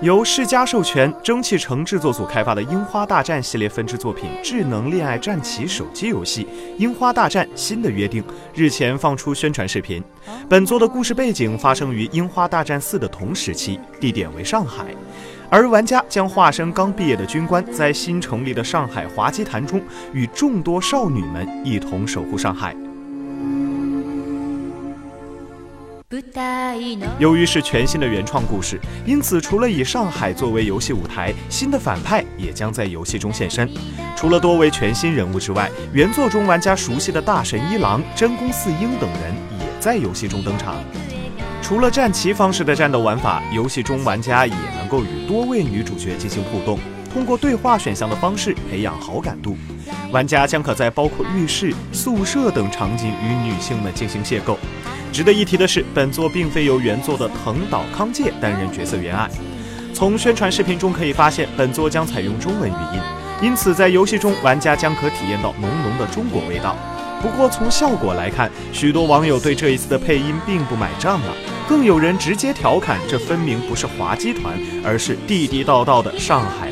由世嘉授权、蒸汽城制作组开发的《樱花大战》系列分支作品智能恋爱战棋手机游戏《樱花大战：新的约定》日前放出宣传视频。本作的故事背景发生于《樱花大战四》的同时期，地点为上海，而玩家将化身刚毕业的军官，在新成立的上海滑稽团中，与众多少女们一同守护上海。由于是全新的原创故事，因此除了以上海作为游戏舞台，新的反派也将在游戏中现身。除了多位全新人物之外，原作中玩家熟悉的大神一郎、真宫四英等人也在游戏中登场。除了战棋方式的战斗玩法，游戏中玩家也能够与多位女主角进行互动，通过对话选项的方式培养好感度。玩家将可在包括浴室、宿舍等场景与女性们进行邂逅。值得一提的是，本作并非由原作的藤岛康介担任角色原案。从宣传视频中可以发现，本作将采用中文语音，因此在游戏中玩家将可体验到浓浓的中国味道。不过从效果来看，许多网友对这一次的配音并不买账啊，更有人直接调侃这分明不是滑稽团，而是地地道道的上海